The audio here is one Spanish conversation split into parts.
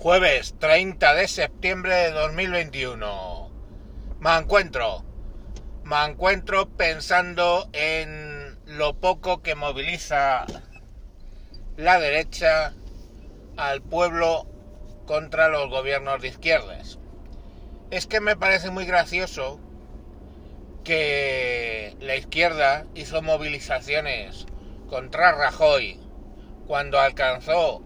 Jueves 30 de septiembre de 2021. Me encuentro. Me encuentro pensando en lo poco que moviliza la derecha al pueblo contra los gobiernos de izquierdas. Es que me parece muy gracioso que la izquierda hizo movilizaciones contra Rajoy cuando alcanzó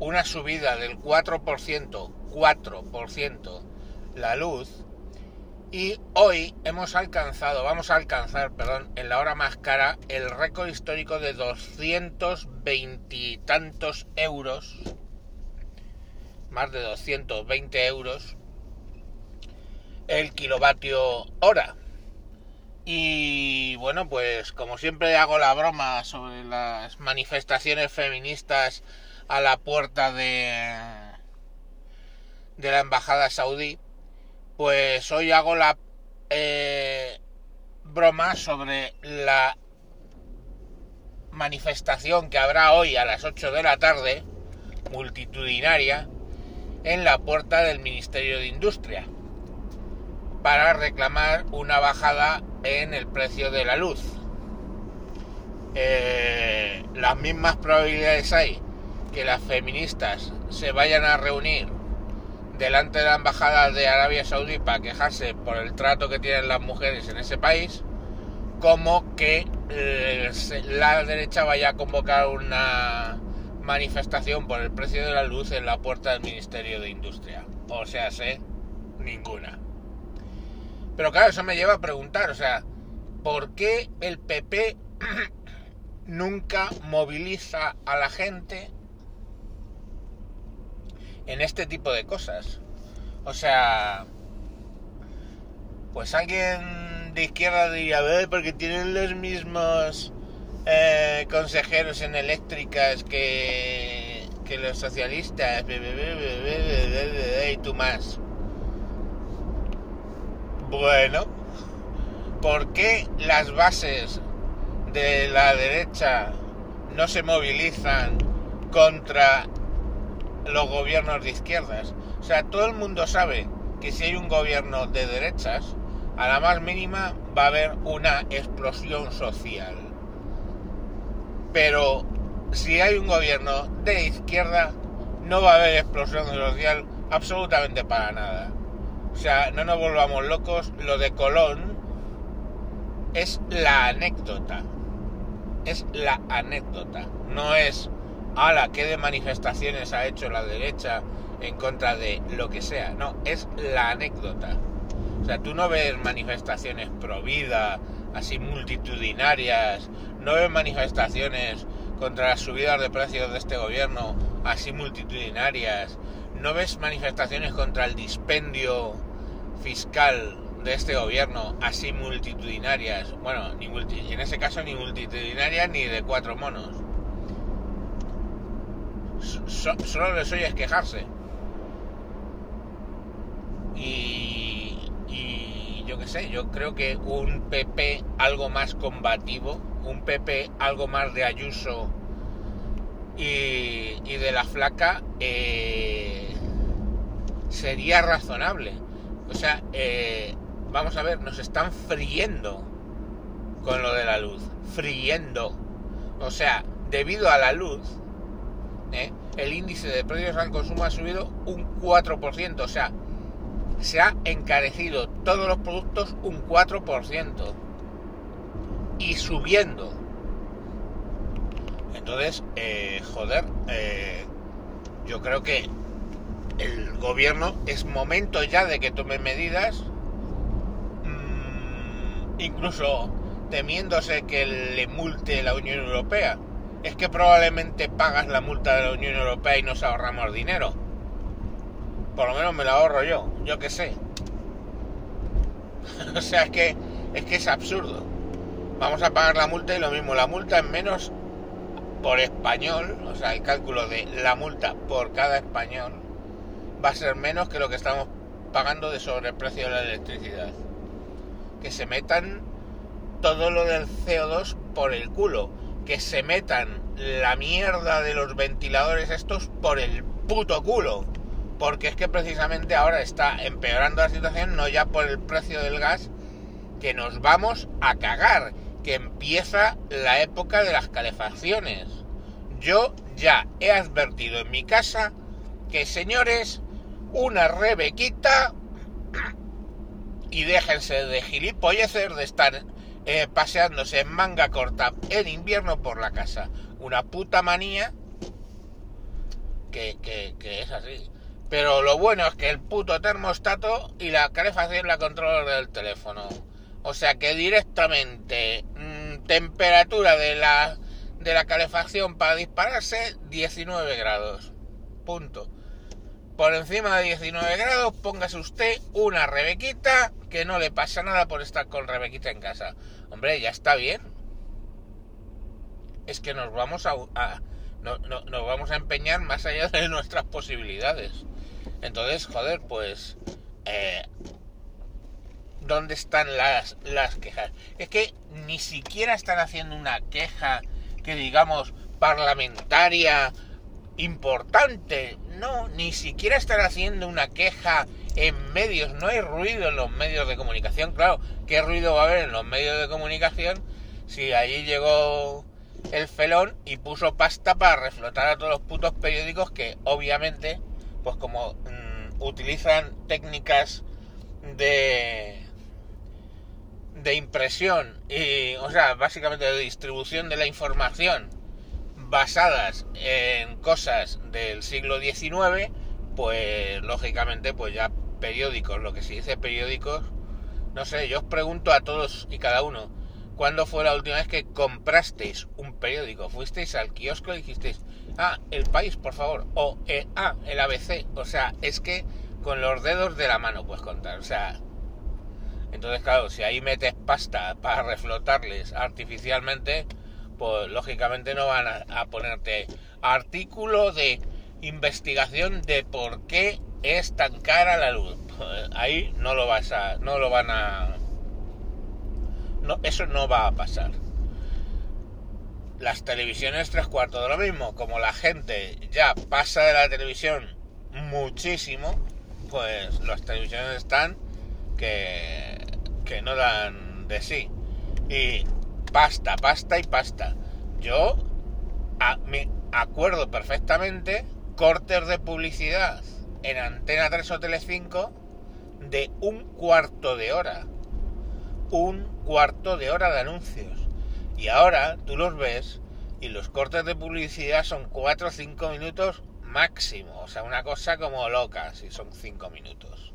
una subida del 4%, 4% la luz, y hoy hemos alcanzado, vamos a alcanzar, perdón, en la hora más cara, el récord histórico de 220 y tantos euros, más de 220 euros, el kilovatio hora. Y bueno, pues como siempre hago la broma sobre las manifestaciones feministas a la puerta de, de la embajada saudí, pues hoy hago la eh, broma sobre la manifestación que habrá hoy a las 8 de la tarde, multitudinaria, en la puerta del Ministerio de Industria, para reclamar una bajada en el precio de la luz. Eh, las mismas probabilidades hay que las feministas se vayan a reunir delante de la embajada de Arabia Saudí para quejarse por el trato que tienen las mujeres en ese país, como que eh, la derecha vaya a convocar una manifestación por el precio de la luz en la puerta del Ministerio de Industria. O sea, sé, ninguna. Pero claro, eso me lleva a preguntar, o sea, ¿por qué el PP nunca moviliza a la gente en este tipo de cosas. O sea, pues alguien de izquierda diría, ver, porque tienen los mismos eh, consejeros en eléctricas que, que los socialistas, y tú más. Bueno, ¿por qué las bases de la derecha no se movilizan contra los gobiernos de izquierdas. O sea, todo el mundo sabe que si hay un gobierno de derechas, a la más mínima va a haber una explosión social. Pero si hay un gobierno de izquierda, no va a haber explosión social absolutamente para nada. O sea, no nos volvamos locos, lo de Colón es la anécdota. Es la anécdota, no es ala, qué de manifestaciones ha hecho la derecha en contra de lo que sea. No, es la anécdota. O sea, tú no ves manifestaciones pro vida, así multitudinarias, no ves manifestaciones contra las subidas de precios de este gobierno, así multitudinarias, no ves manifestaciones contra el dispendio fiscal de este gobierno, así multitudinarias, bueno, ni en ese caso ni multitudinarias ni de cuatro monos solo les oyes quejarse. Y, y yo qué sé, yo creo que un PP algo más combativo, un PP algo más de Ayuso y, de la flaca eh, sería razonable. O sea, eh, vamos a ver, nos están friendo con lo de la luz, friendo. O sea, debido a la luz, ¿eh? el índice de precios al consumo ha subido un 4%, o sea, se ha encarecido todos los productos un 4% y subiendo. Entonces, eh, joder, eh, yo creo que el gobierno es momento ya de que tome medidas, mmm, incluso temiéndose que le multe la Unión Europea es que probablemente pagas la multa de la Unión Europea y nos ahorramos dinero. Por lo menos me la ahorro yo, yo qué sé. o sea, es que, es que es absurdo. Vamos a pagar la multa y lo mismo, la multa es menos por español, o sea, el cálculo de la multa por cada español va a ser menos que lo que estamos pagando de sobreprecio de la electricidad. Que se metan todo lo del CO2 por el culo que se metan la mierda de los ventiladores estos por el puto culo. porque es que precisamente ahora está empeorando la situación, no ya por el precio del gas, que nos vamos a cagar, que empieza la época de las calefacciones. Yo ya he advertido en mi casa que, señores, una rebequita y déjense de gilipollecer de estar eh, paseándose en manga corta en invierno por la casa. Una puta manía que, que es así. Pero lo bueno es que el puto termostato y la calefacción la controla del teléfono. O sea que directamente mmm, temperatura de la, de la calefacción para dispararse 19 grados. Punto. Por encima de 19 grados póngase usted una rebequita que no le pasa nada por estar con rebequita en casa. Hombre, ya está bien. Es que nos vamos a, no, no, nos vamos a empeñar más allá de nuestras posibilidades. Entonces, joder, pues... Eh, ¿Dónde están las, las quejas? Es que ni siquiera están haciendo una queja que digamos parlamentaria importante. No, ni siquiera están haciendo una queja en medios. No hay ruido en los medios de comunicación. Claro, ¿qué ruido va a haber en los medios de comunicación si allí llegó el felón y puso pasta para reflotar a todos los putos periódicos que obviamente pues como mmm, utilizan técnicas de de impresión y o sea básicamente de distribución de la información basadas en cosas del siglo XIX pues lógicamente pues ya periódicos lo que se dice periódicos no sé yo os pregunto a todos y cada uno ¿cuándo fue la última vez que comprasteis un periódico? fuisteis al kiosco y dijisteis ah, el país, por favor, o eh, ah, el ABC, o sea, es que con los dedos de la mano puedes contar, o sea, entonces claro, si ahí metes pasta para reflotarles artificialmente, pues lógicamente no van a, ponerte artículo de investigación de por qué es tan cara la luz. Ahí no lo vas a, no lo van a, no, eso no va a pasar las televisiones tres cuartos de lo mismo. Como la gente ya pasa de la televisión muchísimo, pues las televisiones están que, que no dan de sí. Y pasta, pasta y pasta. Yo me acuerdo perfectamente cortes de publicidad en Antena 3 o Tele5 de un cuarto de hora. Un cuarto de hora de anuncios. Y ahora tú los ves y los cortes de publicidad son 4 o 5 minutos máximo. O sea, una cosa como loca si son 5 minutos.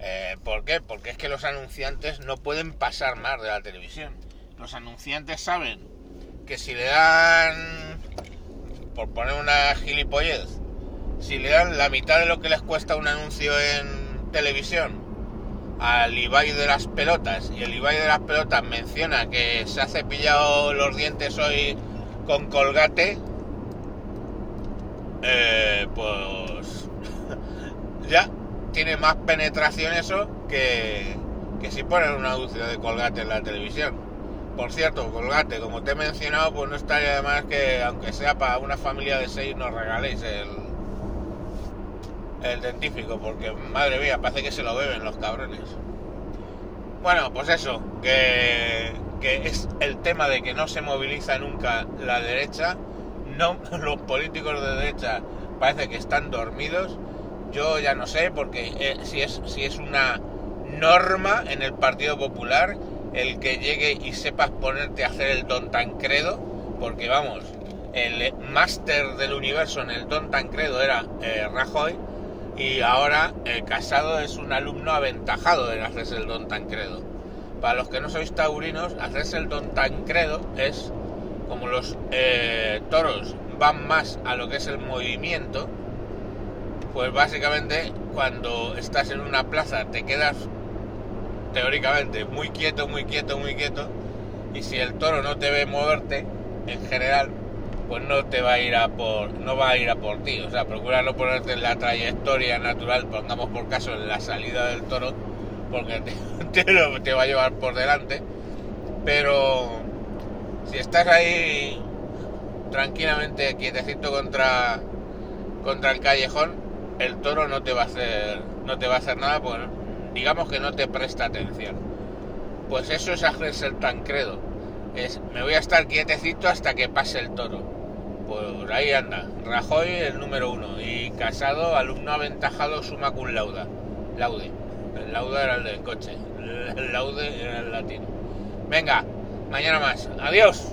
Eh, ¿Por qué? Porque es que los anunciantes no pueden pasar más de la televisión. Los anunciantes saben que si le dan, por poner una gilipollez, si le dan la mitad de lo que les cuesta un anuncio en televisión al Ibai de las pelotas y el Ibai de las pelotas menciona que se ha cepillado los dientes hoy con colgate, eh, pues ya tiene más penetración eso que, que si ponen un anuncio de colgate en la televisión. Por cierto, colgate, como te he mencionado, pues no estaría de más que, aunque sea para una familia de seis, nos regaléis el, el dentífrico, porque madre mía, parece que se lo beben los cabrones. Bueno, pues eso, que, que es el tema de que no se moviliza nunca la derecha, no los políticos de derecha parece que están dormidos. Yo ya no sé, porque eh, si, es, si es una norma en el Partido Popular el que llegue y sepas ponerte a hacer el don Tancredo, porque vamos, el máster del universo en el don Tancredo era eh, Rajoy, y ahora el Casado es un alumno aventajado en hacerse el Don Tancredo. Para los que no sois taurinos, hacerse el Don Tancredo es como los eh, toros van más a lo que es el movimiento, pues básicamente cuando estás en una plaza te quedas teóricamente muy quieto, muy quieto, muy quieto, y si el toro no te ve moverte, en general, pues no te va a ir a por no va a ir a por ti. O sea procura no ponerte en la trayectoria natural pongamos por caso en la salida del toro porque te, te, va a llevar por delante. Pero si estás ahí tranquilamente quietecito contra contra el callejón el toro no te va a hacer, no te va a hacer nada, pues digamos que no te presta atención. Pues eso es hacerse el credo Es, me voy a estar quietecito hasta que pase el toro. Pues ahí anda, Rajoy el número uno y Casado, alumno aventajado suma cum lauda. Laude. El lauda era el del coche, el laude era el latino. Venga, mañana más. Adiós.